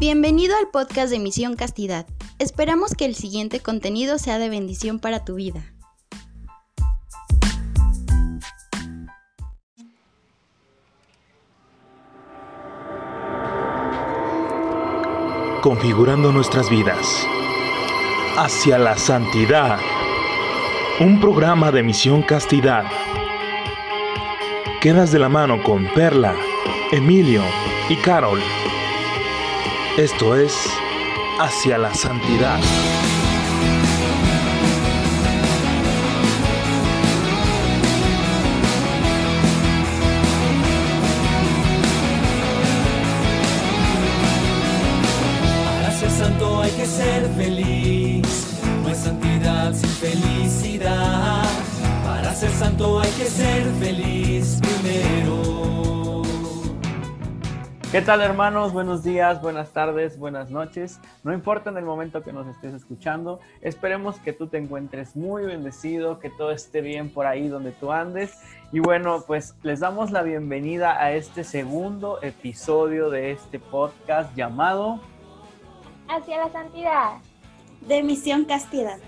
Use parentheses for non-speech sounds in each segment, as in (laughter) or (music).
Bienvenido al podcast de Misión Castidad. Esperamos que el siguiente contenido sea de bendición para tu vida. Configurando nuestras vidas hacia la santidad. Un programa de Misión Castidad. Quedas de la mano con Perla, Emilio y Carol. Esto es Hacia la Santidad. ¿Qué tal hermanos? Buenos días, buenas tardes, buenas noches. No importa en el momento que nos estés escuchando, esperemos que tú te encuentres muy bendecido, que todo esté bien por ahí donde tú andes. Y bueno, pues les damos la bienvenida a este segundo episodio de este podcast llamado hacia la santidad. De Misión Castidad.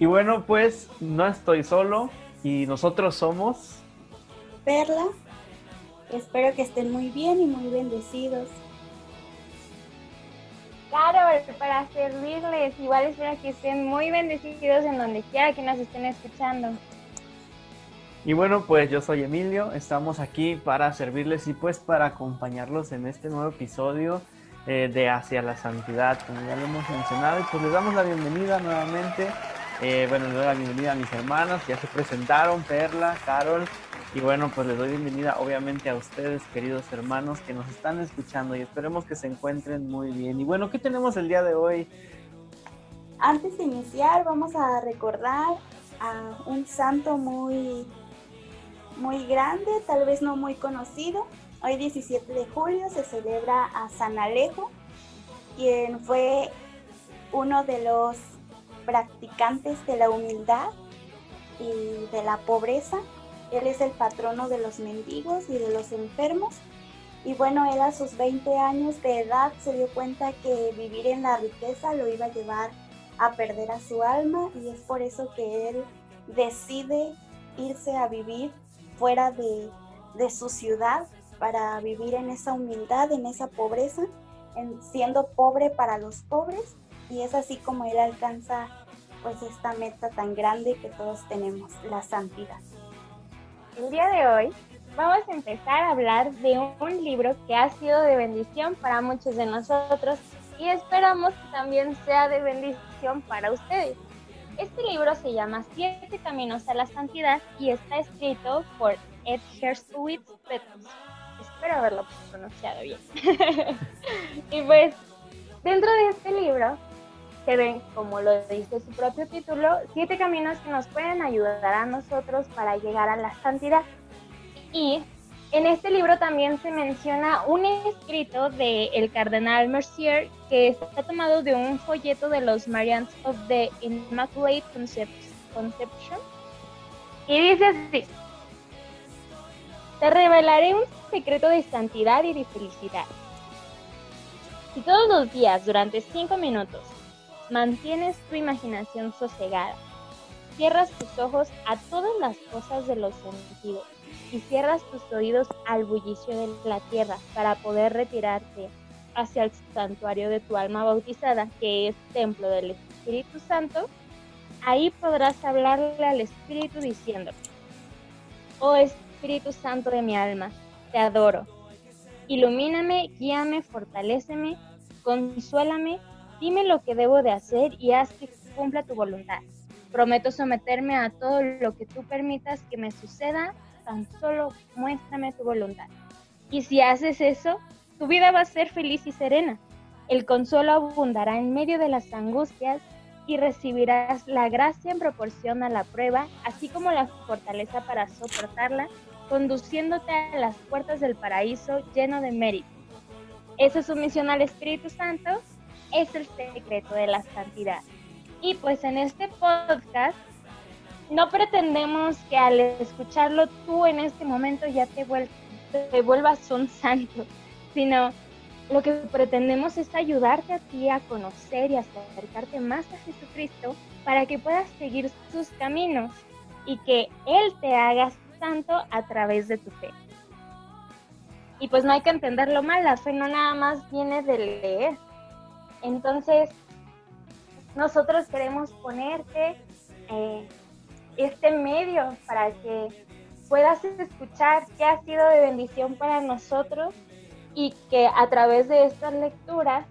Y bueno, pues no estoy solo y nosotros somos... Perla. Espero que estén muy bien y muy bendecidos. Carol, para servirles, igual espero que estén muy bendecidos en donde quiera que nos estén escuchando. Y bueno, pues yo soy Emilio, estamos aquí para servirles y pues para acompañarlos en este nuevo episodio eh, de Hacia la Santidad, como ya lo hemos mencionado, y pues les damos la bienvenida nuevamente. Eh, bueno, les doy la bienvenida a mis hermanas, ya se presentaron, Perla, Carol, y bueno, pues les doy bienvenida obviamente a ustedes, queridos hermanos, que nos están escuchando y esperemos que se encuentren muy bien. Y bueno, ¿qué tenemos el día de hoy? Antes de iniciar, vamos a recordar a un santo muy, muy grande, tal vez no muy conocido. Hoy 17 de julio se celebra a San Alejo, quien fue uno de los practicantes de la humildad y de la pobreza. Él es el patrono de los mendigos y de los enfermos. Y bueno, él a sus 20 años de edad se dio cuenta que vivir en la riqueza lo iba a llevar a perder a su alma y es por eso que él decide irse a vivir fuera de, de su ciudad para vivir en esa humildad, en esa pobreza, en, siendo pobre para los pobres y es así como él alcanza pues esta meta tan grande que todos tenemos, la santidad. El día de hoy vamos a empezar a hablar de un libro que ha sido de bendición para muchos de nosotros y esperamos que también sea de bendición para ustedes. Este libro se llama Siete Caminos a la Santidad y está escrito por Ed Herskowitz Petrus. Espero haberlo pronunciado bien. (laughs) y pues, dentro de este libro se ven, como lo dice su propio título, siete caminos que nos pueden ayudar a nosotros para llegar a la santidad. Y en este libro también se menciona un escrito del el cardenal Mercier que está tomado de un folleto de los Marians of the Immaculate Conception. Y dice así, te revelaré un secreto de santidad y de felicidad. Si todos los días, durante cinco minutos, mantienes tu imaginación sosegada, cierras tus ojos a todas las cosas de los sentidos y cierras tus oídos al bullicio de la tierra para poder retirarte hacia el santuario de tu alma bautizada, que es templo del Espíritu Santo, ahí podrás hablarle al Espíritu diciendo, oh Espíritu Santo de mi alma, te adoro. Ilumíname, guíame, fortaléceme, consuélame, dime lo que debo de hacer y haz que cumpla tu voluntad. Prometo someterme a todo lo que tú permitas que me suceda, tan solo muéstrame tu voluntad. Y si haces eso, tu vida va a ser feliz y serena. El consuelo abundará en medio de las angustias y recibirás la gracia en proporción a la prueba, así como la fortaleza para soportarla, conduciéndote a las puertas del paraíso lleno de mérito. Esa es su misión al Espíritu Santo, es el secreto de la santidad. Y pues en este podcast no pretendemos que al escucharlo tú en este momento ya te, vuel te vuelvas un santo, sino lo que pretendemos es ayudarte a ti a conocer y acercarte más a Jesucristo para que puedas seguir sus caminos y que Él te haga santo a través de tu fe. Y pues no hay que entenderlo mal, la fe no nada más viene de leer. Entonces, nosotros queremos ponerte eh, este medio para que puedas escuchar qué ha sido de bendición para nosotros y que a través de estas lecturas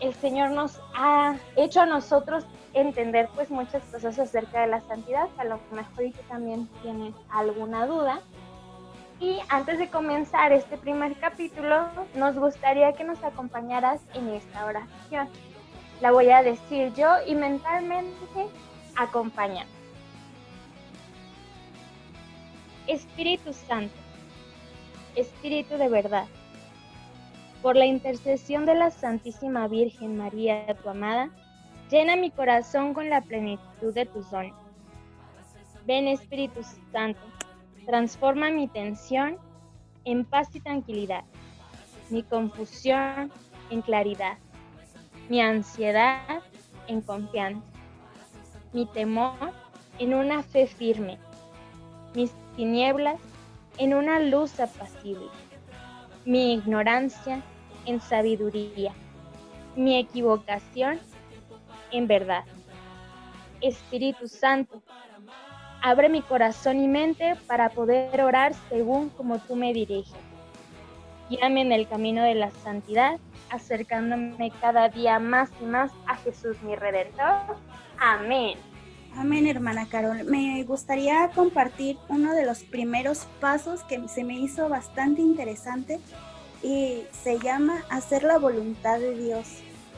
el Señor nos ha hecho a nosotros entender pues muchas cosas acerca de la santidad, a lo mejor y que también tienes alguna duda. Y antes de comenzar este primer capítulo, nos gustaría que nos acompañaras en esta oración. La voy a decir yo y mentalmente acompaña. Espíritu Santo, Espíritu de verdad, por la intercesión de la Santísima Virgen María, tu amada, llena mi corazón con la plenitud de tus dones. Ven Espíritu Santo, transforma mi tensión en paz y tranquilidad, mi confusión en claridad, mi ansiedad en confianza, mi temor en una fe firme, mis tinieblas en una luz apacible, mi ignorancia en sabiduría, mi equivocación en verdad. Espíritu Santo, abre mi corazón y mente para poder orar según como tú me diriges. Guíame en el camino de la santidad, acercándome cada día más y más a Jesús mi Redentor. Amén. Amén, hermana Carol. Me gustaría compartir uno de los primeros pasos que se me hizo bastante interesante y se llama Hacer la voluntad de Dios,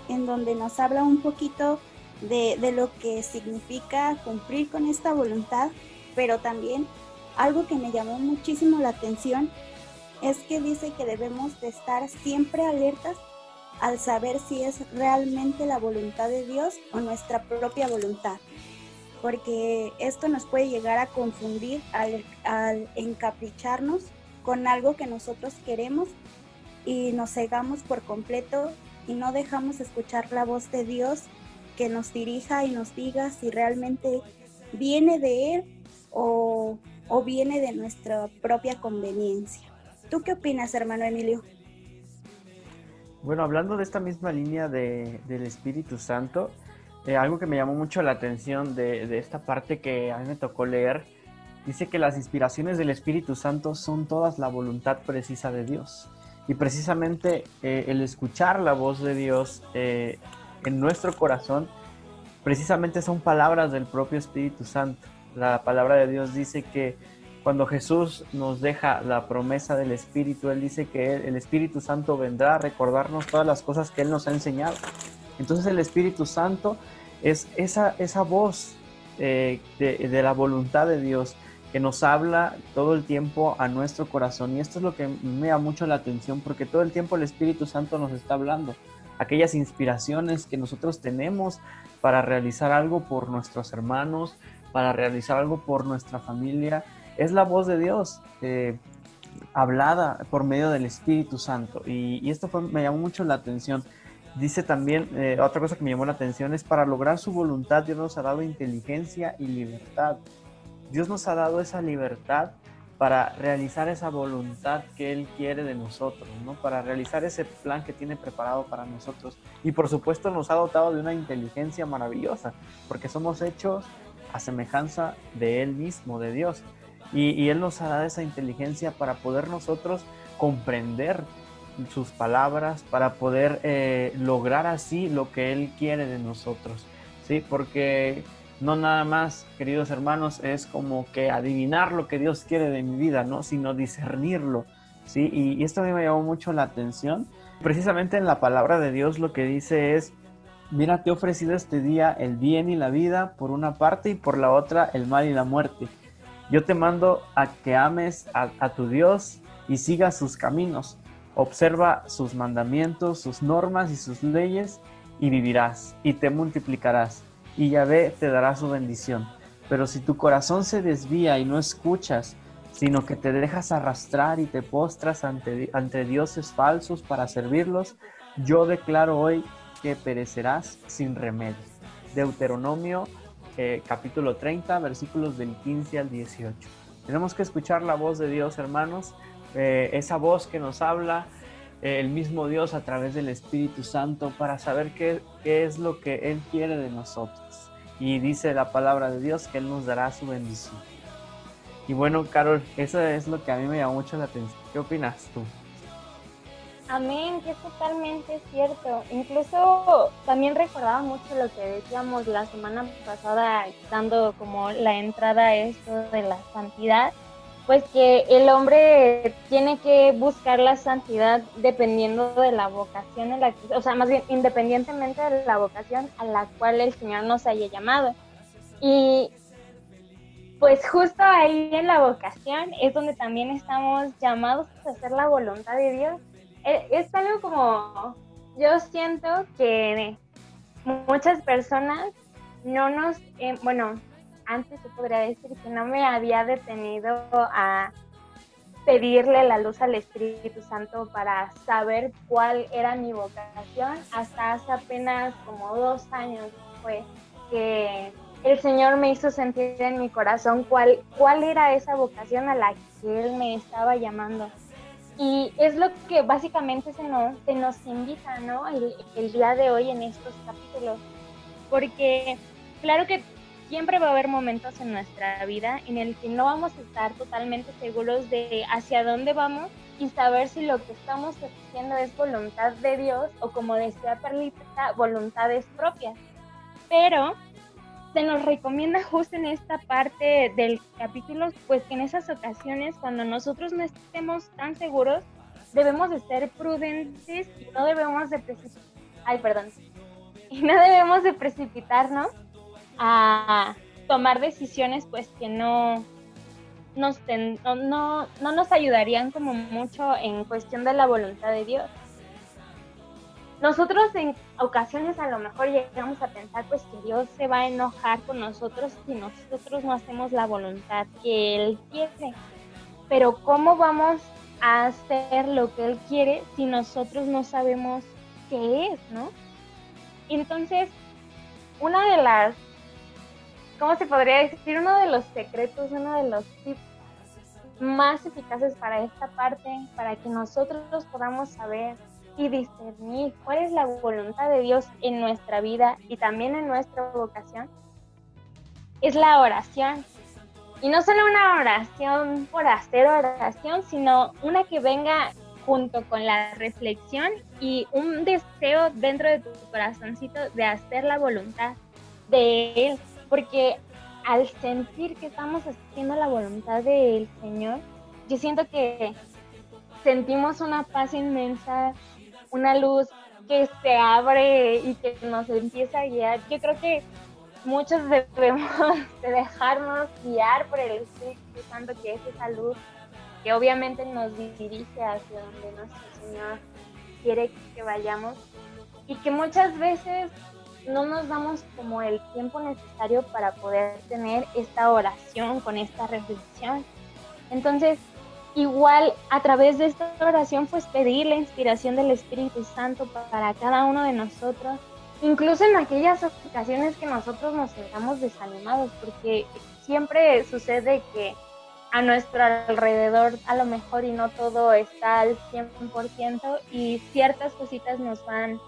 en donde nos habla un poquito de, de lo que significa cumplir con esta voluntad, pero también algo que me llamó muchísimo la atención es que dice que debemos de estar siempre alertas al saber si es realmente la voluntad de Dios o nuestra propia voluntad porque esto nos puede llegar a confundir al, encapricharnos con algo que nosotros queremos y nos cegamos por completo y no dejamos escuchar la voz de Dios que nos dirija y nos diga si realmente viene de Él o, viene de nuestra propia conveniencia. ¿Tú qué opinas, hermano Emilio? Bueno, hablando de esta misma línea del Espíritu Santo, eh, algo que me llamó mucho la atención de, esta parte que a mí me tocó leer, dice que las inspiraciones del Espíritu Santo son todas la voluntad precisa de Dios. Y precisamente eh, el escuchar la voz de Dios eh, en nuestro corazón, precisamente son palabras del propio Espíritu Santo. La palabra de Dios dice que cuando Jesús nos deja la promesa del Espíritu, Él dice que el Espíritu Santo vendrá a recordarnos todas las cosas que Él nos ha enseñado. Entonces el Espíritu Santo es esa, esa voz eh, de, la voluntad de Dios que nos habla todo el tiempo a nuestro corazón. Y esto es lo que me da mucho la atención porque todo el tiempo el Espíritu Santo nos está hablando. Aquellas inspiraciones que nosotros tenemos para realizar algo por nuestros hermanos, para realizar algo por nuestra familia, es la voz de Dios. Eh, hablada por medio del Espíritu Santo. Y, esto me llamó mucho la atención. Dice también, eh, otra cosa que me llamó la atención es, para lograr su voluntad Dios nos ha dado inteligencia y libertad. Dios nos ha dado esa libertad para realizar esa voluntad que Él quiere de nosotros, ¿no? Para realizar ese plan que tiene preparado para nosotros. Y por supuesto nos ha dotado de una inteligencia maravillosa, porque somos hechos a semejanza de Él mismo, de Dios. Y, Él nos ha dado esa inteligencia para poder nosotros comprender sus palabras para poder eh, lograr así lo que Él quiere de nosotros, ¿sí? Porque no nada más, queridos hermanos, es como que adivinar lo que Dios quiere de mi vida, ¿no? Sino discernirlo, ¿sí? Y, esto a mí me llamó mucho la atención. Precisamente en la palabra de Dios lo que dice es, mira, te he ofrecido este día el bien y la vida por una parte y por la otra el mal y la muerte. Yo te mando a que ames a tu Dios y sigas sus caminos Observa sus mandamientos, sus normas y sus leyes y vivirás y te multiplicarás y Yahvé te dará su bendición. Pero si tu corazón se desvía y no escuchas sino que te dejas arrastrar y te postras ante, ante dioses falsos para servirlos, yo declaro hoy que perecerás sin remedio. Deuteronomio eh, capítulo 30, versículos del 15 al 18. Tenemos que escuchar la voz de Dios, hermanos, eh, esa voz que nos habla el mismo Dios a través del Espíritu Santo para saber qué, es lo que Él quiere de nosotros. Y dice la palabra de Dios que Él nos dará su bendición. Y bueno, Carol, eso es lo que a mí me llamó mucho la atención. ¿Qué opinas tú? Amén, que es totalmente cierto. Incluso también recordaba mucho lo que decíamos la semana pasada, dando como la entrada a esto de la santidad, pues que el hombre tiene que buscar la santidad dependiendo de la vocación, en la o sea, más bien independientemente de la vocación a la cual el Señor nos haya llamado. Y pues justo ahí en la vocación es donde también estamos llamados a hacer la voluntad de Dios eh, es algo como, yo siento que muchas personas no nos, eh, bueno, antes se podría decir que no me había detenido a pedirle la luz al Espíritu Santo para saber cuál era mi vocación. Hasta hace apenas como dos años fue que el Señor me hizo sentir en mi corazón cuál, cuál era esa vocación a la que Él me estaba llamando. Y es lo que básicamente se nos, se nos invita, ¿no? El, el día de hoy en estos capítulos. Porque claro que siempre va a haber momentos en nuestra vida en el que no vamos a estar totalmente seguros de hacia dónde vamos y saber si lo que estamos haciendo es voluntad de Dios o como decía Perlita, voluntades propias. Pero se nos recomienda justo en esta parte del capítulo, pues que en esas ocasiones cuando nosotros no estemos tan seguros, debemos de ser prudentes y no debemos de precipitar, ay, perdón, y no debemos de precipitarnos a tomar decisiones pues que no nos no, no, no nos ayudarían como mucho en cuestión de la voluntad de Dios nosotros en ocasiones a lo mejor llegamos a pensar pues que Dios se va a enojar con nosotros si nosotros no hacemos la voluntad que Él quiere. Pero ¿cómo vamos a hacer lo que Él quiere si nosotros no sabemos qué es, no? Entonces, una de las, ¿cómo se podría decir? Uno de los secretos, uno de los tips más eficaces para esta parte, para que nosotros podamos saber y discernir cuál es la voluntad de Dios en nuestra vida y también en nuestra vocación, es la oración. Y no solo una oración por hacer oración, sino una que venga junto con la reflexión y un deseo dentro de tu corazoncito de hacer la voluntad de Él. Porque al sentir que estamos haciendo la voluntad del Señor, yo siento que sentimos una paz inmensa, una luz que se abre y que nos empieza a guiar. Yo creo que muchos (laughs) debemos de dejarnos guiar por el Espíritu Santo, que es esa luz que obviamente nos dirige hacia donde nuestro Señor quiere que vayamos y que muchas veces no nos damos como el tiempo necesario para poder tener esta oración con esta reflexión. Entonces, igual a través de esta oración pues pedir la inspiración del Espíritu Santo para cada uno de nosotros, incluso en aquellas ocasiones que nosotros nos sentamos desanimados, porque siempre sucede que a nuestro alrededor a lo mejor y no todo está al 100% y ciertas cositas nos van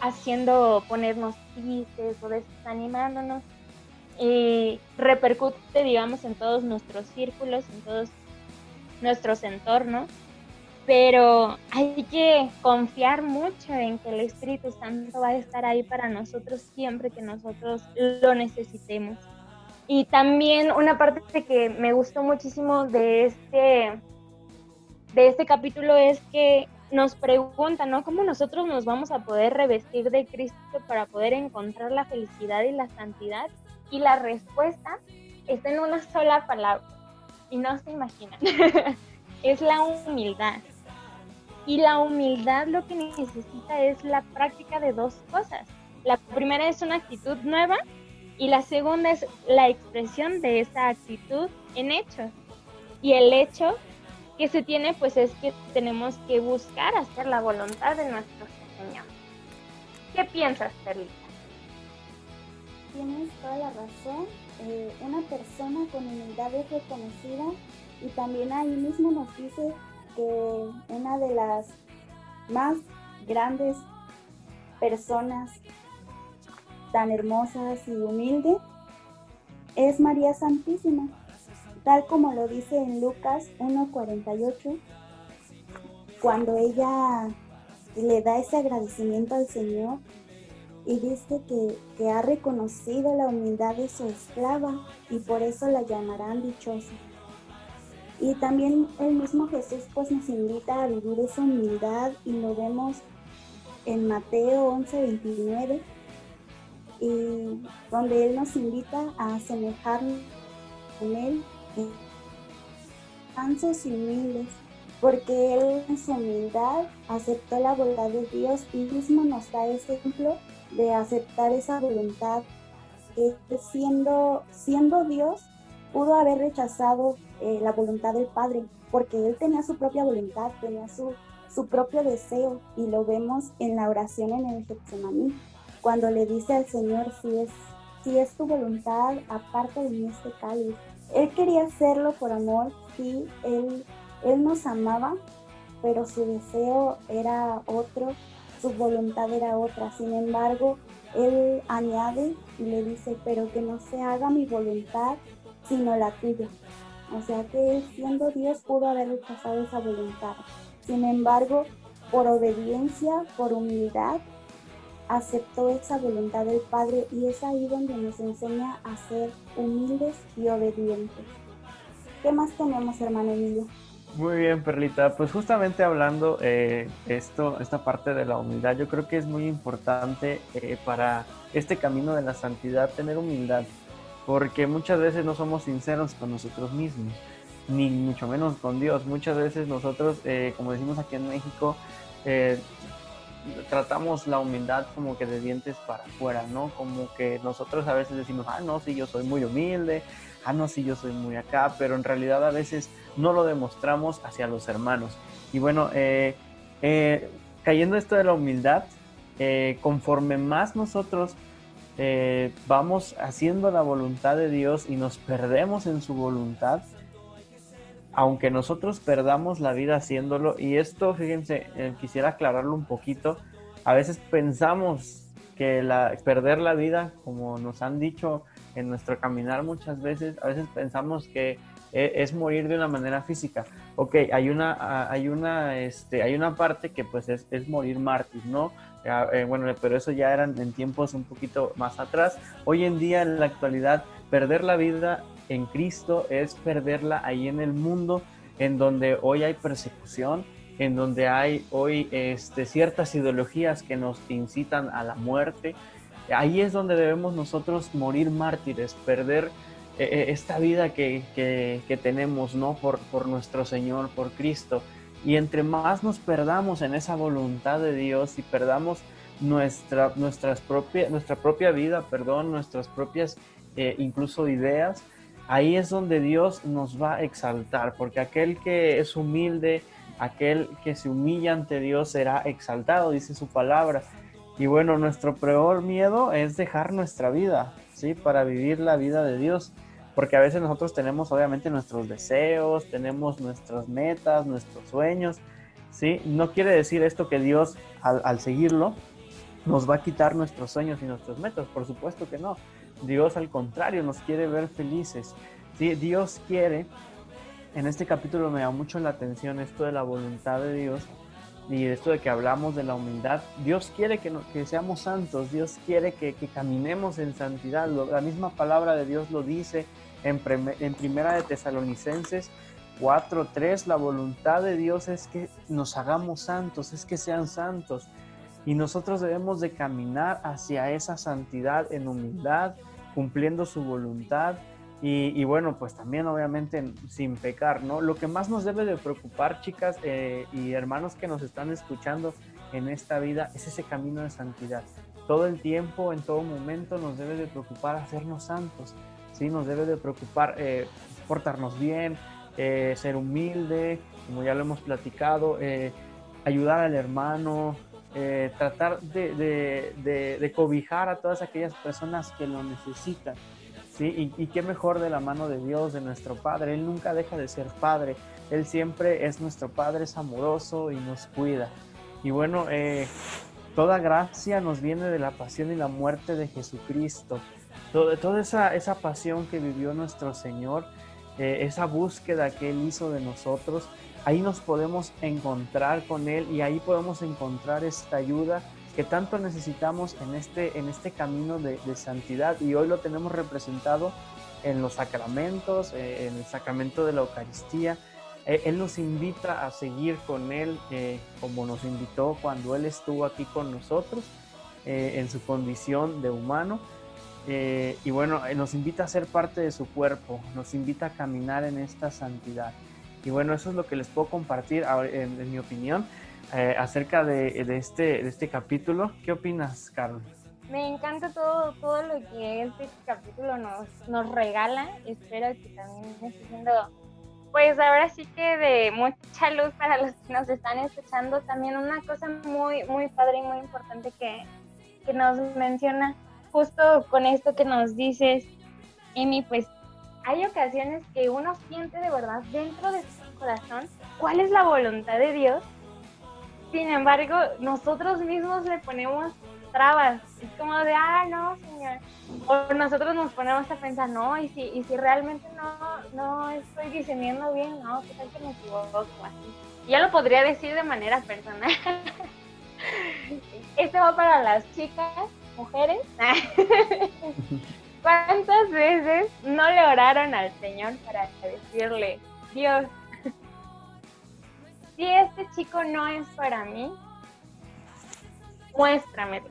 haciendo ponernos tristes o desanimándonos y repercute digamos en todos nuestros círculos, en todos nuestros entornos, pero hay que confiar mucho en que el Espíritu Santo va a estar ahí para nosotros siempre que nosotros lo necesitemos. Y también una parte que me gustó muchísimo de este, de este capítulo es que nos pregunta, ¿no? ¿Cómo nosotros nos vamos a poder revestir de Cristo para poder encontrar la felicidad y la santidad? Y la respuesta está en una sola palabra, y no se imaginan. (laughs) es la humildad. Y la humildad lo que necesita es la práctica de dos cosas. La primera es una actitud nueva y la segunda es la expresión de esa actitud en hechos. Y el hecho que se tiene pues es que tenemos que buscar hacer la voluntad de nuestro Señor. ¿Qué piensas, Perlita? Tienes toda la razón. Eh, una persona con humildad es reconocida y también ahí mismo nos dice que una de las más grandes personas tan hermosas y humildes es María Santísima, tal como lo dice en Lucas 1.48, cuando ella le da ese agradecimiento al Señor y dice que, que, ha reconocido la humildad de su esclava y por eso la llamarán dichosa. Y también el mismo Jesús pues nos invita a vivir esa humildad y lo vemos en Mateo 11:29 y donde Él nos invita a asemejarnos con Él mansos y humildes, porque Él en su humildad aceptó la voluntad de Dios y mismo nos da ese ejemplo de aceptar esa voluntad, que siendo, siendo Dios pudo haber rechazado eh, la voluntad del Padre, porque Él tenía su propia voluntad, tenía su, su propio deseo, y lo vemos en la oración en el Getsemaní cuando le dice al Señor, si es, si es tu voluntad, aparte de mí este cáliz. Él quería hacerlo por amor, sí, él, él nos amaba, pero su deseo era otro, su voluntad era otra. Sin embargo, él añade y le dice, pero que no se haga mi voluntad, sino la tuya. O sea que siendo Dios pudo haber rechazado esa voluntad. Sin embargo, por obediencia, por humildad, aceptó esa voluntad del Padre y es ahí donde nos enseña a ser humildes y obedientes. ¿Qué más tenemos, hermano Emilio? Muy bien, Perlita. Pues justamente hablando eh, esto, esta parte de la humildad, yo creo que es muy importante eh, para este camino de la santidad tener humildad, porque muchas veces no somos sinceros con nosotros mismos, ni mucho menos con Dios. Muchas veces nosotros, eh, como decimos aquí en México, tratamos la humildad como que de dientes para afuera, ¿no? Como que nosotros a veces decimos, ah, no, sí, yo soy muy humilde, ah, no, sí, yo soy muy acá, pero en realidad a veces no lo demostramos hacia los hermanos. Y bueno, eh, eh, cayendo esto de la humildad, eh, conforme más nosotros vamos haciendo la voluntad de Dios y nos perdemos en su voluntad, aunque nosotros perdamos la vida haciéndolo, y esto, fíjense, eh, quisiera aclararlo un poquito, a veces pensamos que la, perder la vida, como nos han dicho en nuestro caminar muchas veces, a veces pensamos que eh, es morir de una manera física. Ok, hay una, hay una, este, hay una parte que pues es, es morir mártir, ¿no? Eh, bueno, pero eso ya eran en tiempos un poquito más atrás. Hoy en día, en la actualidad, perder la vida en Cristo es perderla ahí en el mundo, en donde hoy hay persecución, en donde hay hoy este, ciertas ideologías que nos incitan a la muerte. Ahí es donde debemos nosotros morir mártires, perder eh, eh, esta vida que, que, tenemos, ¿no? Por, por nuestro Señor, por Cristo. Y entre más nos perdamos en esa voluntad de Dios y perdamos nuestra, nuestras propia, nuestra propia vida, perdón, nuestras propias eh, incluso ideas, ahí es donde Dios nos va a exaltar, porque aquel que es humilde, aquel que se humilla ante Dios será exaltado, dice su palabra. Y bueno, nuestro peor miedo es dejar nuestra vida, ¿sí? Para vivir la vida de Dios. Porque a veces nosotros tenemos obviamente nuestros deseos, tenemos nuestras metas, nuestros sueños, ¿sí? No quiere decir esto que Dios al, seguirlo nos va a quitar nuestros sueños y nuestras metas, por supuesto que no. Dios al contrario nos quiere ver felices. Dios quiere, en este capítulo me da mucho la atención esto de la voluntad de Dios y esto de que hablamos de la humildad. Dios quiere que, que seamos santos, Dios quiere que, caminemos en santidad. la misma palabra de Dios lo dice en, en Primera de Tesalonicenses 4.3, la voluntad de Dios es que nos hagamos santos, es que sean santos. Y nosotros debemos de caminar hacia esa santidad en humildad, cumpliendo su voluntad y, bueno, pues también obviamente sin pecar, ¿no? Lo que más nos debe de preocupar, chicas eh, y hermanos que nos están escuchando en esta vida, es ese camino de santidad. Todo el tiempo, en todo momento, nos debe de preocupar hacernos santos, ¿sí? Nos debe de preocupar eh, portarnos bien, eh, ser humilde, como ya lo hemos platicado, eh, ayudar al hermano, eh, tratar de, cobijar a todas aquellas personas que lo necesitan. ¿sí? Y, y, qué mejor de la mano de Dios, de nuestro Padre. Él nunca deja de ser Padre. Él siempre es nuestro Padre, es amoroso y nos cuida. Y bueno, toda gracia nos viene de la pasión y la muerte de Jesucristo. Toda, esa pasión que vivió nuestro Señor, eh, esa búsqueda que Él hizo de nosotros, ahí nos podemos encontrar con Él y ahí podemos encontrar esta ayuda que tanto necesitamos en este, en este camino de, santidad y hoy lo tenemos representado en los sacramentos, eh, en el sacramento de la Eucaristía. Eh, él nos invita a seguir con Él como nos invitó cuando Él estuvo aquí con nosotros en su condición de humano eh, y bueno, eh, nos invita a ser parte de su cuerpo, nos invita a caminar en esta santidad. Y bueno, eso es lo que les puedo compartir en, mi opinión eh, acerca de, este, de este capítulo. ¿Qué opinas, Carlos? Me encanta todo, todo lo que este capítulo nos, nos regala. Espero que también esté siendo, pues ahora sí que de mucha luz para los que nos están escuchando. También una cosa muy, muy padre y muy importante que, que nos menciona justo con esto que nos dices, Emi, pues hay ocasiones que uno siente de verdad dentro de su corazón cuál es la voluntad de Dios. Sin embargo, nosotros mismos le ponemos trabas. Es como de, ah, no, Señor. O nosotros nos ponemos a pensar, no, y si, y si realmente no, no estoy discerniendo bien, no, qué tal que me equivoco, así. Ya lo podría decir de manera personal. (laughs) Esto va para las chicas mujeres, (laughs) ¿cuántas veces no le oraron al Señor para decirle, Dios, si este chico no es para mí, muéstramelo?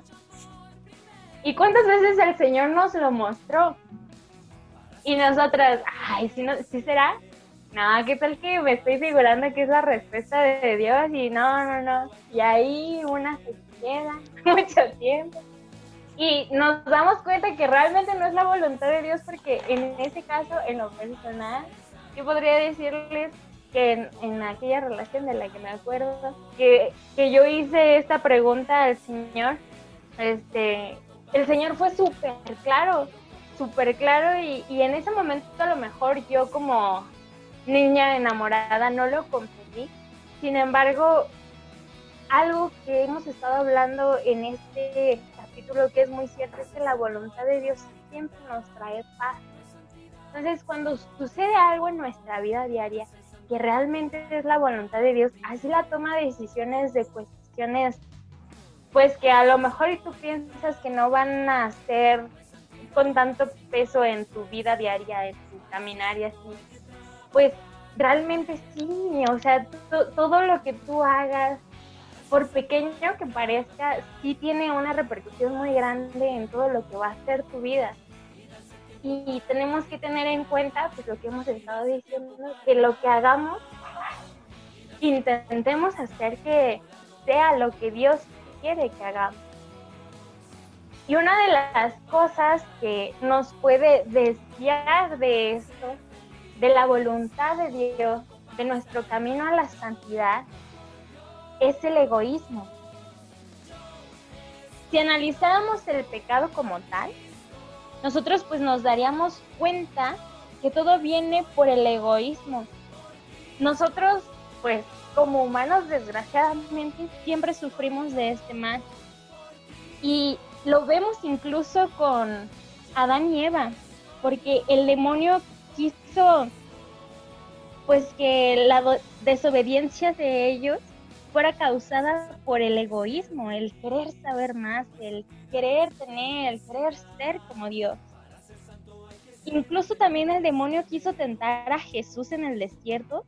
¿Y cuántas veces el Señor nos lo mostró? Y nosotras, ay, si, no, si será? No, ¿qué tal que me estoy figurando que es la respuesta de Dios? Y no, no, no. Y ahí una se queda (laughs) mucho tiempo y nos damos cuenta que realmente no es la voluntad de Dios porque en ese caso, en lo personal, yo podría decirles que en, aquella relación de la que me acuerdo, que, que yo hice esta pregunta al Señor, este, el Señor fue súper claro, súper claro y, y en ese momento a lo mejor yo como niña enamorada no lo comprendí. Sin embargo, algo que hemos estado hablando en este lo que es muy cierto es que la voluntad de Dios siempre nos trae paz. Entonces, cuando sucede algo en nuestra vida diaria que realmente es la voluntad de Dios, así la toma de decisiones de cuestiones, pues que a lo mejor y tú piensas que no van a ser con tanto peso en tu vida diaria, en tu caminar y así, pues realmente sí, o sea, todo lo que tú hagas, por pequeño que parezca, sí tiene una repercusión muy grande en todo lo que va a ser tu vida. Y tenemos que tener en cuenta, pues lo que hemos estado diciendo, que lo que hagamos, intentemos hacer que sea lo que Dios quiere que hagamos. Y una de las cosas que nos puede desviar de esto, de la voluntad de Dios, de nuestro camino a la santidad, es el egoísmo. Si analizáramos el pecado como tal, nosotros pues nos daríamos cuenta que todo viene por el egoísmo. Nosotros pues como humanos desgraciadamente siempre sufrimos de este mal. Y lo vemos incluso con Adán y Eva, porque el demonio quiso pues que la desobediencia de ellos fuera causada por el egoísmo, el querer saber más, el querer tener, el querer ser como Dios. Incluso también el demonio quiso tentar a Jesús en el desierto,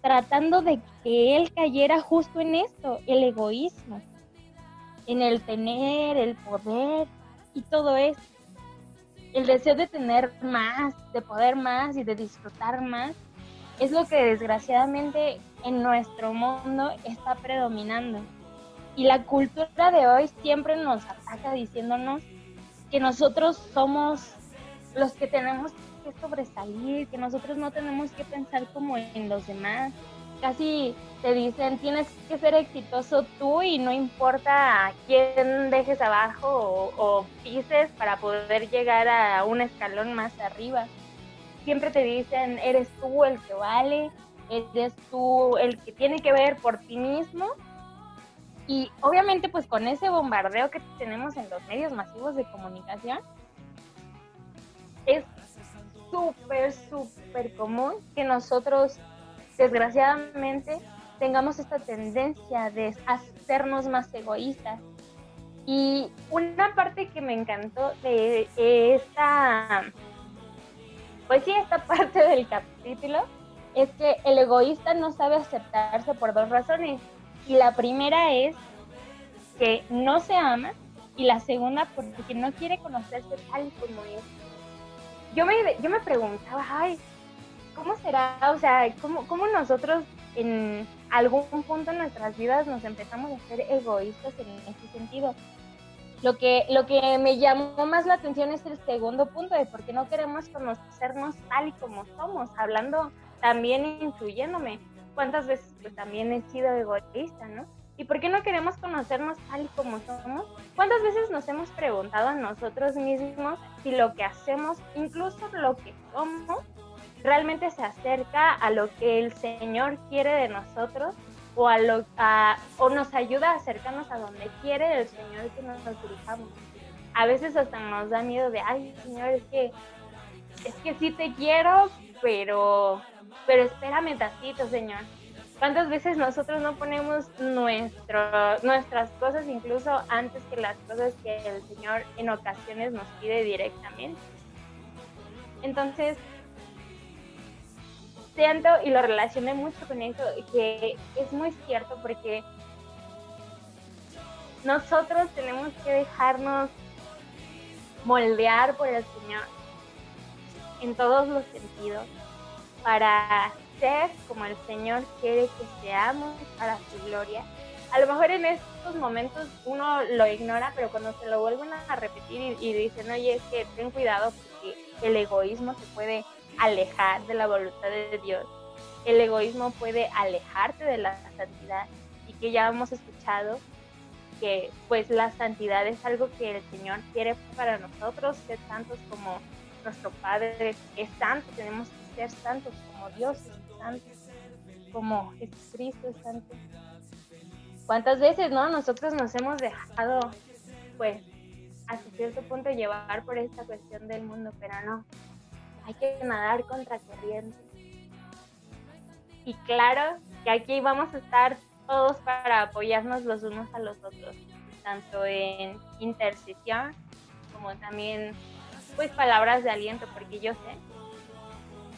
tratando de que él cayera justo en esto, el egoísmo, en el tener, el poder y todo eso. El deseo de tener más, de poder más y de disfrutar más, es lo que desgraciadamente en nuestro mundo está predominando. Y la cultura de hoy siempre nos ataca diciéndonos que nosotros somos los que tenemos que sobresalir, que nosotros no tenemos que pensar como en los demás. Casi te dicen, tienes que ser exitoso tú y no importa a quién dejes abajo o, o pises para poder llegar a un escalón más arriba. Siempre te dicen, eres tú el que vale, eres tú el que tiene que ver por ti mismo y obviamente pues con ese bombardeo que tenemos en los medios masivos de comunicación, es súper, súper común que nosotros desgraciadamente tengamos esta tendencia de hacernos más egoístas. Y una parte que me encantó de esta, pues sí, esta (laughs) parte del capítulo es que el egoísta no sabe aceptarse por dos razones. Y la primera es que no se ama y la segunda porque no quiere conocerse tal como es. Yo me, yo me preguntaba, ay, ¿cómo será? O sea, ¿cómo, ¿cómo nosotros en algún punto en nuestras vidas nos empezamos a ser egoístas en ese sentido? Lo que, lo que me llamó más la atención es el segundo punto de por qué no queremos conocernos tal y como somos, hablando también incluyéndome cuántas veces pues también he sido egoísta, ¿no? ¿Y por qué no queremos conocernos tal y como somos? ¿Cuántas veces nos hemos preguntado a nosotros mismos si lo que hacemos, incluso lo que somos, realmente se acerca a lo que el Señor quiere de nosotros o, a lo, o nos ayuda a acercarnos a donde quiere el Señor que nos dirijamos? A veces hasta nos da miedo de, ay, Señor, es que, es que sí te quiero, pero pero espérame tantito, Señor. ¿Cuántas veces nosotros no ponemos nuestro, nuestras cosas incluso antes que las cosas que el Señor en ocasiones nos pide directamente? Entonces, siento y lo relacioné mucho con eso, que es muy cierto porque nosotros tenemos que dejarnos moldear por el Señor en todos los sentidos para ser como el Señor quiere que seamos para su gloria. A lo mejor en estos momentos uno lo ignora, pero cuando se lo vuelven a repetir y, dicen, oye, es que ten cuidado porque el egoísmo se puede alejar de la voluntad de Dios. El egoísmo puede alejarte de la santidad y que ya hemos escuchado que pues la santidad es algo que el Señor quiere para nosotros, ser santos como nuestro Padre es santo, tenemos que ser santos como Dios es santo, como Jesucristo es santo. ¿Cuántas veces, no? Nosotros nos hemos dejado, pues, hasta cierto punto llevar por esta cuestión del mundo, pero no. Hay que nadar contra corriente. Y claro que aquí vamos a estar todos para apoyarnos los unos a los otros, tanto en intercesión como también pues palabras de aliento, porque yo sé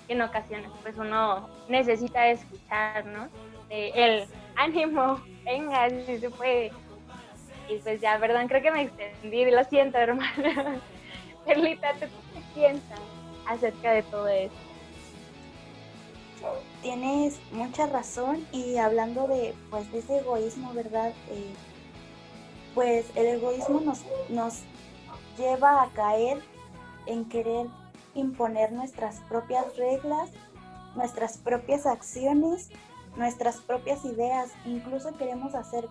en ocasiones pues uno necesita escuchar, ¿no? el ánimo, venga, si se puede. Y pues ya, perdón, creo que me extendí, lo siento, hermana. (laughs) Perlita, qué piensas acerca de todo esto? Tienes mucha razón y hablando de pues de ese egoísmo, ¿verdad? Eh, pues el egoísmo nos, nos lleva a caer en querer imponer nuestras propias reglas, nuestras propias acciones, nuestras propias ideas. Incluso queremos hacer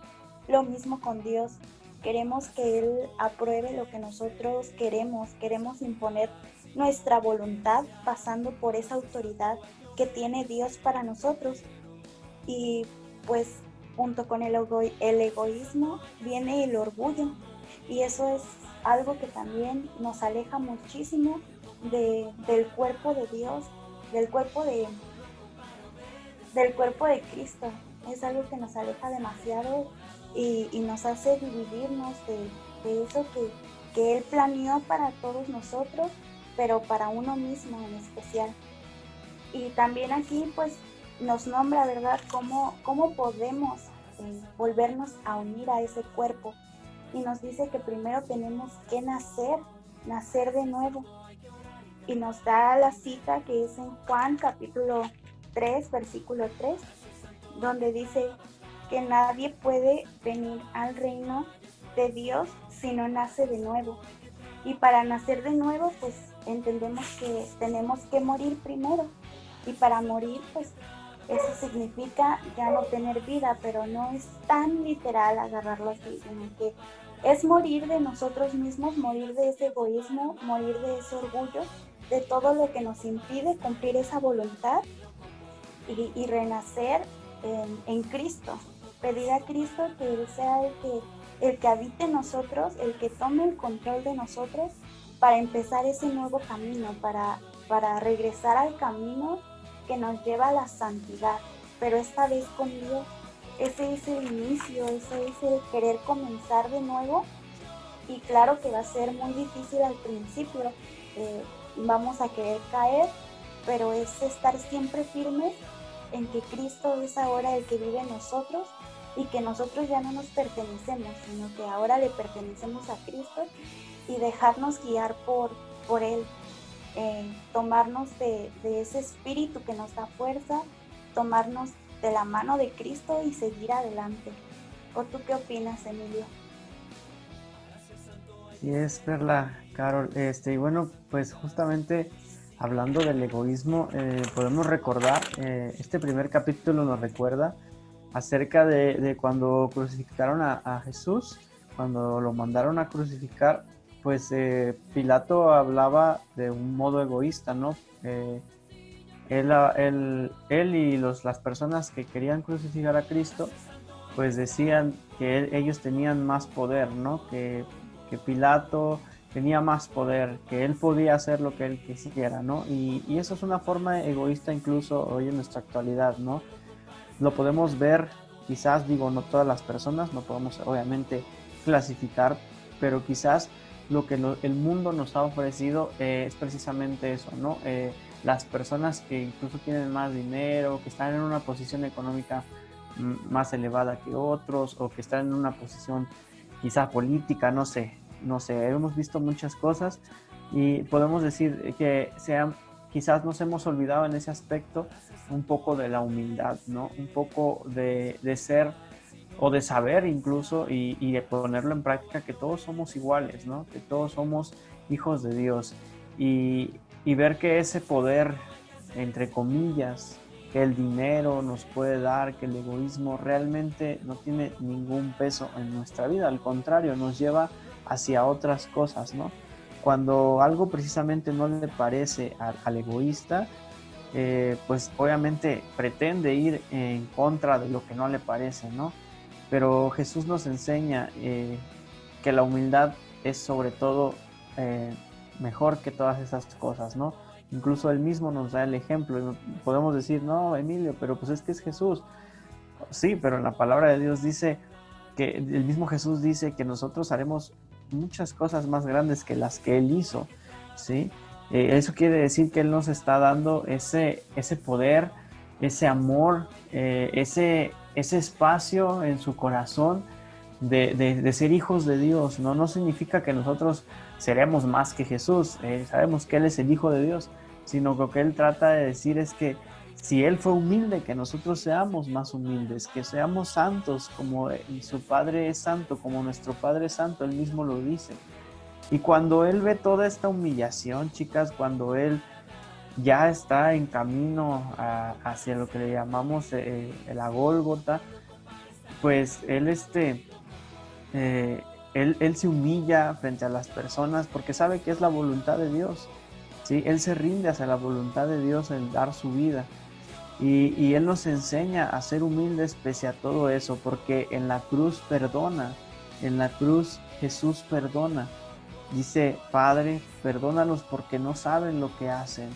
lo mismo con Dios. Queremos que Él apruebe lo que nosotros queremos. Queremos imponer nuestra voluntad pasando por esa autoridad que tiene Dios para nosotros. Y pues junto con el, el egoísmo viene el orgullo. Y eso es algo que también nos aleja muchísimo del cuerpo de Dios, del cuerpo de, del cuerpo de Cristo. Es algo que nos aleja demasiado y, nos hace dividirnos de, eso que, Él planeó para todos nosotros, pero para uno mismo en especial. Y también aquí pues nos nombra, ¿verdad?, cómo, cómo podemos eh, volvernos a unir a ese cuerpo. Y nos dice que primero tenemos que nacer, nacer de nuevo y nos da la cita que es en Juan capítulo 3, versículo 3, donde dice que nadie puede venir al reino de Dios si no nace de nuevo. Y para nacer de nuevo, pues entendemos que tenemos que morir primero. Y para morir, pues eso significa ya no tener vida, pero no es tan literal agarrarlo así, sino que es morir de nosotros mismos, morir de ese egoísmo, morir de ese orgullo, de todo lo que nos impide cumplir esa voluntad y, renacer en, Cristo. Pedir a Cristo que Él sea el que, el que habite en nosotros, el que tome el control de nosotros para empezar ese nuevo camino, para, para regresar al camino que nos lleva a la santidad, pero esta vez con Dios. Ese es el inicio, ese es el querer comenzar de nuevo y claro que va a ser muy difícil al principio, eh, vamos a querer caer, pero es estar siempre firmes en que Cristo es ahora el que vive en nosotros y que nosotros ya no nos pertenecemos, sino que ahora le pertenecemos a Cristo y dejarnos guiar por, por Él, eh, tomarnos de, ese espíritu que nos da fuerza, tomarnos de la mano de Cristo y seguir adelante. ¿O tú qué opinas, Emilio? Sí, es Perla, Carol. Este, y bueno, pues justamente hablando del egoísmo, eh, podemos recordar, eh, este primer capítulo nos recuerda acerca de, cuando crucificaron a, Jesús, cuando lo mandaron a crucificar, pues eh, Pilato hablaba de un modo egoísta, ¿no? Eh, él, él, y los, las personas que querían crucificar a Cristo, pues decían que ellos tenían más poder, ¿no? Que, Pilato tenía más poder, que él podía hacer lo que él quisiera, ¿no? Y, y, eso es una forma egoísta incluso hoy en nuestra actualidad, ¿no? Lo podemos ver, quizás digo, no todas las personas, no podemos obviamente clasificar, pero quizás lo que el mundo nos ha ofrecido eh, es precisamente eso, ¿no? Eh, las personas que incluso tienen más dinero, que están en una posición económica más elevada que otros, o que están en una posición quizá política, no sé, no sé, hemos visto muchas cosas y podemos decir que sean, quizás nos hemos olvidado en ese aspecto un poco de la humildad, ¿no? Un poco de ser o de saber incluso y, de ponerlo en práctica que todos somos iguales, ¿no? Que todos somos hijos de Dios y, ver que ese poder, entre comillas, que el dinero nos puede dar, que el egoísmo realmente no tiene ningún peso en nuestra vida, al contrario, nos lleva hacia otras cosas, ¿no? Cuando algo precisamente no le parece al, egoísta, eh, pues obviamente pretende ir en contra de lo que no le parece, ¿no? Pero Jesús nos enseña eh, que la humildad es sobre todo eh, mejor que todas esas cosas, ¿no? Incluso él mismo nos da el ejemplo. Podemos decir, no, Emilio, pero pues es que es Jesús. Sí, pero la palabra de Dios dice que el mismo Jesús dice que nosotros haremos muchas cosas más grandes que las que él hizo, ¿sí? Eh, eso quiere decir que él nos está dando ese, ese poder, ese amor, ese ese espacio en su corazón de, ser hijos de Dios. No, no significa que nosotros seremos más que Jesús, eh, sabemos que Él es el Hijo de Dios, sino que lo que Él trata de decir es que si Él fue humilde, que nosotros seamos más humildes, que seamos santos como su Padre es santo, como nuestro Padre es santo, Él mismo lo dice. Y cuando Él ve toda esta humillación, chicas, cuando Él ya está en camino hacia lo que le llamamos eh, la Gólgota, pues él, este, eh, él, él, se humilla frente a las personas porque sabe que es la voluntad de Dios. ¿sí? Él se rinde hacia la voluntad de Dios en dar su vida. Y, y Él nos enseña a ser humildes pese a todo eso, porque en la cruz perdona, en la cruz Jesús perdona. Dice, Padre, perdónalos porque no saben lo que hacen.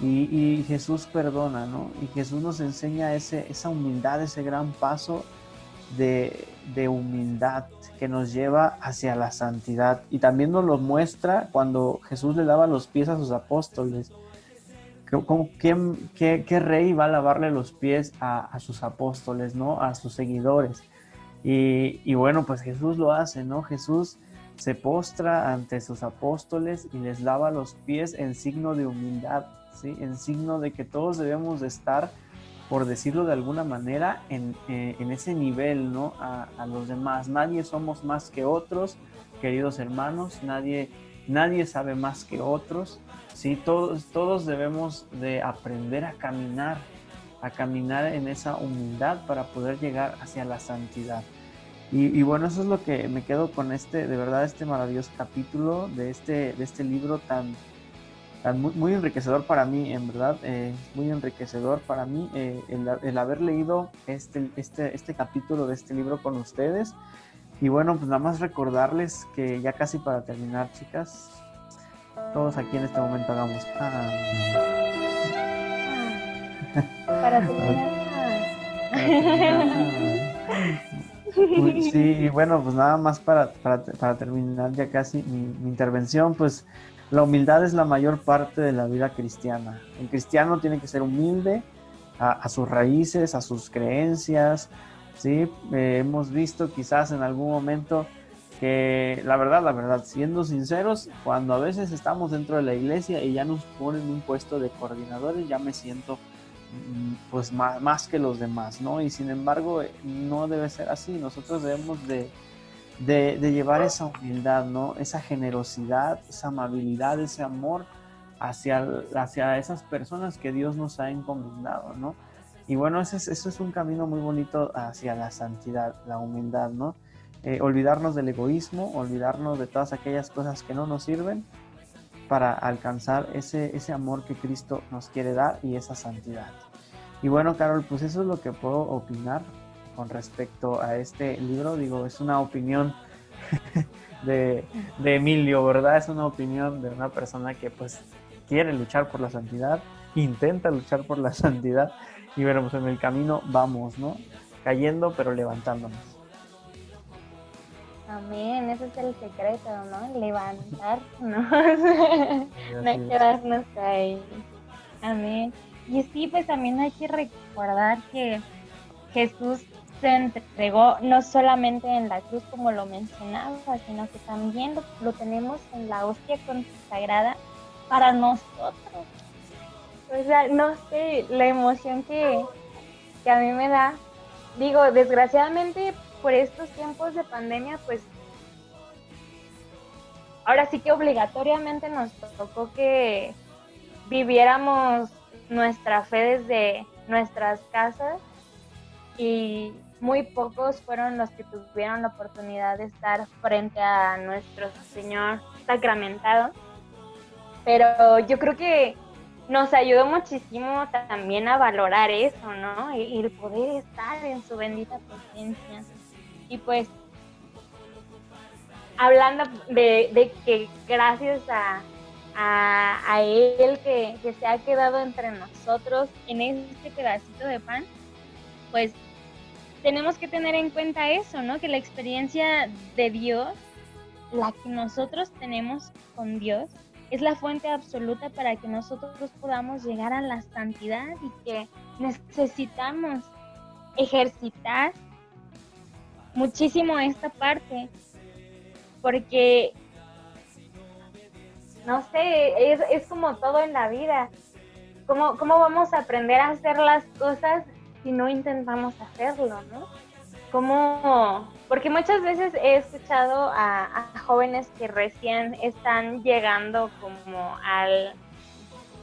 Y, Jesús perdona, ¿no? Y Jesús nos enseña ese, esa humildad, ese gran paso de, humildad que nos lleva hacia la santidad. Y también nos lo muestra cuando Jesús le daba los pies a sus apóstoles. ¿Qué, qué, rey va a lavarle los pies a, sus apóstoles, ¿no? A sus seguidores. Y, bueno, pues Jesús lo hace, ¿no? Jesús se postra ante sus apóstoles y les lava los pies en signo de humildad en signo de que todos debemos de estar, por decirlo de alguna manera, en, eh, ese nivel ¿no? A, los demás. Nadie somos más que otros, queridos hermanos, nadie, nadie sabe más que otros. ¿sí? Todos, todos debemos de aprender a caminar, a caminar en esa humildad para poder llegar hacia la santidad. Y, bueno, eso es lo que me quedo con este, de verdad, este maravilloso capítulo de este, de este libro tan, tan muy, enriquecedor para mí, en verdad, eh, muy enriquecedor para mí eh, el, haber leído este, este, este capítulo de este libro con ustedes. Y bueno, pues nada más recordarles que ya casi para terminar, chicas, todos aquí en este momento hagamos. Ah. Para (laughs) terminar. Sí, bueno, pues nada más para, para, terminar ya casi mi, intervención, pues la humildad es la mayor parte de la vida cristiana. El cristiano tiene que ser humilde a, sus raíces, a sus creencias, ¿sí? Eh, hemos visto quizás en algún momento que la verdad, la verdad, siendo sinceros, cuando a veces estamos dentro de la iglesia y ya nos ponen un puesto de coordinadores, ya me siento mm, pues más, más que los demás, ¿no? Y sin embargo, no debe ser así. Nosotros debemos de, de, llevar esa humildad, ¿no? Esa generosidad, esa amabilidad, ese amor hacia, hacia esas personas que Dios nos ha encomendado, ¿no? Y bueno, eso es, eso es un camino muy bonito hacia la santidad, la humildad, ¿no? Eh, olvidarnos del egoísmo, olvidarnos de todas aquellas cosas que no nos sirven para alcanzar ese, ese amor que Cristo nos quiere dar y esa santidad. Y bueno, Carol, pues eso es lo que puedo opinar con respecto a este libro. Digo, es una opinión (laughs) de, de Emilio, ¿verdad? Es una opinión de una persona que pues quiere luchar por la santidad, intenta luchar por la (laughs) santidad y veremos en el camino vamos, ¿no? Cayendo pero levantándonos. Amén, ese es el secreto, ¿no? Levantarnos, (laughs) no quedarnos ahí. Amén. Y sí, pues también hay que recordar que Jesús se entregó no solamente en la cruz como lo mencionaba, sino que también lo, tenemos en la hostia consagrada para nosotros. O sea, no sé, la emoción que, que a mí me da. Digo, desgraciadamente por estos tiempos de pandemia, pues ahora sí que obligatoriamente nos tocó que viviéramos nuestra fe desde nuestras casas y muy pocos fueron los que tuvieron la oportunidad de estar frente a nuestro Señor sacramentado. Pero yo creo que nos ayudó muchísimo también a valorar eso, ¿no? Y el poder estar en su bendita presencia. Y pues, hablando de, que gracias a, a, Él que, que, se ha quedado entre nosotros en este pedacito de pan, pues tenemos que tener en cuenta eso, ¿no? Que la experiencia de Dios, la que nosotros tenemos con Dios, es la fuente absoluta para que nosotros podamos llegar a la santidad y que necesitamos ejercitar muchísimo esta parte, porque, no sé, es, como todo en la vida. ¿Cómo, ¿Cómo vamos a aprender a hacer las cosas si no intentamos hacerlo, no? ¿Cómo? Porque muchas veces he escuchado a, jóvenes que recién están llegando como al,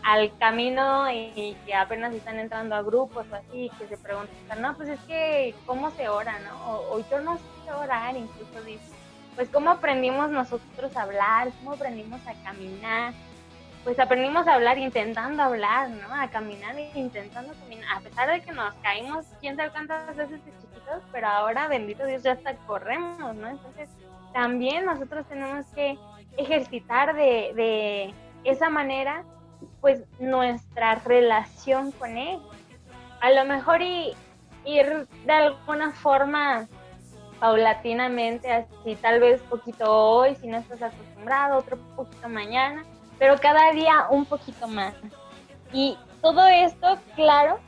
al camino y, que apenas están entrando a grupos o así, que se preguntan, no, pues es que, ¿cómo se ora, no? O, yo no sé orar, incluso dice, pues ¿cómo aprendimos nosotros a hablar? ¿Cómo aprendimos a caminar? Pues aprendimos a hablar intentando hablar, ¿no? A caminar intentando caminar, a pesar de que nos caímos quién sabe cuántas veces de chiquitos, pero ahora, bendito Dios, ya hasta corremos, ¿no? Entonces, también nosotros tenemos que ejercitar de, de esa manera pues nuestra relación con él. A lo mejor y, ir de alguna forma paulatinamente, así tal vez poquito hoy, si no estás acostumbrado, otro poquito mañana, pero cada día un poquito más. Y todo esto, claro,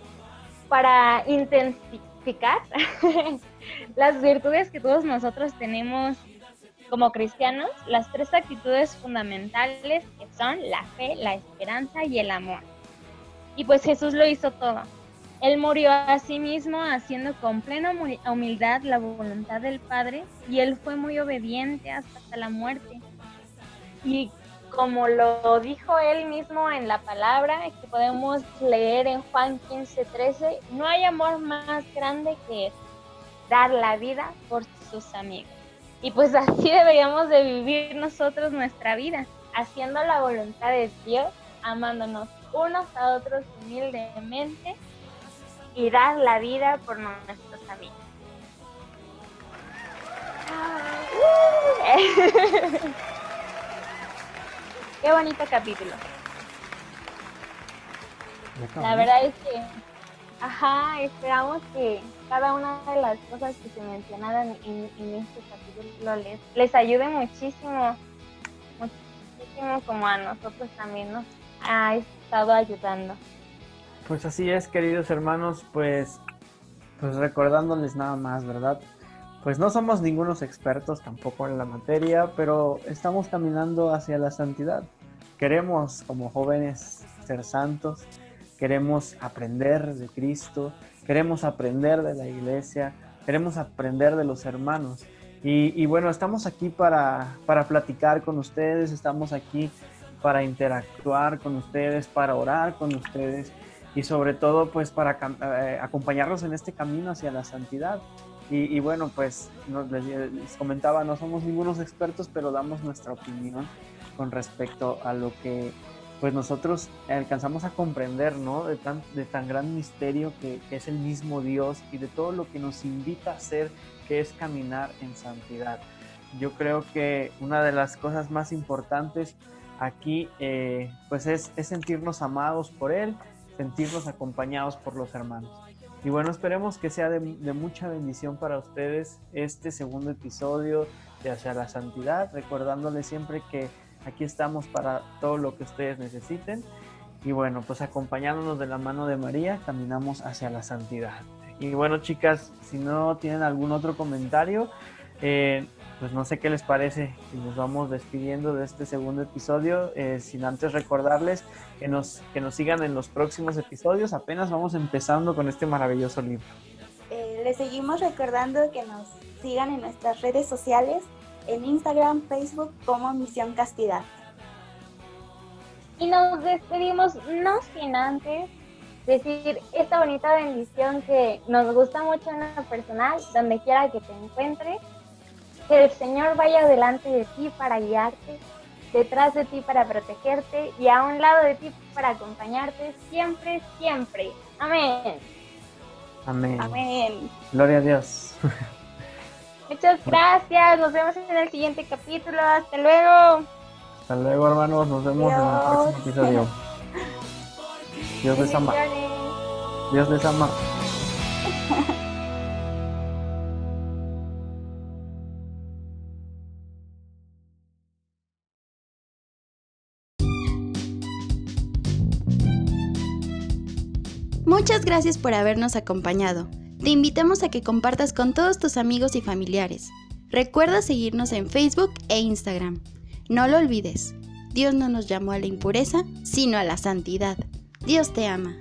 para intensificar (laughs) las virtudes que todos nosotros tenemos como cristianos las tres actitudes fundamentales que son la fe, la esperanza y el amor. Y pues Jesús lo hizo todo. Él murió a sí mismo haciendo con plena humildad la voluntad del Padre y él fue muy obediente hasta la muerte. Y como lo dijo él mismo en la palabra, que podemos leer en Juan 15, 13, no hay amor más grande que dar la vida por sus amigos. Y pues así deberíamos de vivir nosotros nuestra vida, haciendo la voluntad de Dios, amándonos unos a otros humildemente y dar la vida por nuestros amigos. (laughs) Qué bonito capítulo. La verdad es que, ajá, esperamos que cada una de las cosas que se mencionaron en, este capítulo les, les ayude muchísimo, muchísimo como a nosotros también nos ha estado ayudando. Pues así es, queridos hermanos, pues, pues recordándoles nada más, ¿verdad? Pues no somos ningunos expertos tampoco en la materia, pero estamos caminando hacia la santidad. Queremos como jóvenes ser santos, queremos aprender de Cristo, queremos aprender de la iglesia, queremos aprender de los hermanos. Y, bueno, estamos aquí para, para platicar con ustedes, estamos aquí para interactuar con ustedes, para orar con ustedes y sobre todo pues para eh, acompañarlos en este camino hacia la santidad. Y, bueno, pues les, comentaba, no somos ningunos expertos, pero damos nuestra opinión con respecto a lo que pues nosotros alcanzamos a comprender, ¿no? De tan, de tan gran misterio que, es el mismo Dios y de todo lo que nos invita a hacer, que es caminar en santidad. Yo creo que una de las cosas más importantes aquí, eh, pues es, es sentirnos amados por Él, sentirnos acompañados por los hermanos. Y bueno, esperemos que sea de, mucha bendición para ustedes este segundo episodio de Hacia la Santidad, recordándoles siempre que aquí estamos para todo lo que ustedes necesiten. Y bueno, pues acompañándonos de la mano de María, caminamos hacia la santidad. Y bueno, chicas, si no tienen algún otro comentario, eh, pues no sé qué les parece y nos vamos despidiendo de este segundo episodio, eh, sin antes recordarles que nos, que nos sigan en los próximos episodios. Apenas vamos empezando con este maravilloso libro. Eh, les seguimos recordando que nos sigan en nuestras redes sociales, en Instagram, Facebook como Misión Castidad. Y nos despedimos no sin antes decir esta bonita bendición que nos gusta mucho en lo personal, donde quiera que te encuentres que el Señor vaya delante de ti para guiarte, detrás de ti para protegerte y a un lado de ti para acompañarte siempre, siempre. Amén. Amén. Amén. Gloria a Dios. Muchas gracias. Nos vemos en el siguiente capítulo. Hasta luego. Hasta luego, hermanos. Nos vemos en el próximo episodio. Dios les ama. Dios les ama. (laughs) Gracias por habernos acompañado. Te invitamos a que compartas con todos tus amigos y familiares. Recuerda seguirnos en Facebook e Instagram. No lo olvides, Dios no nos llamó a la impureza, sino a la santidad. Dios te ama.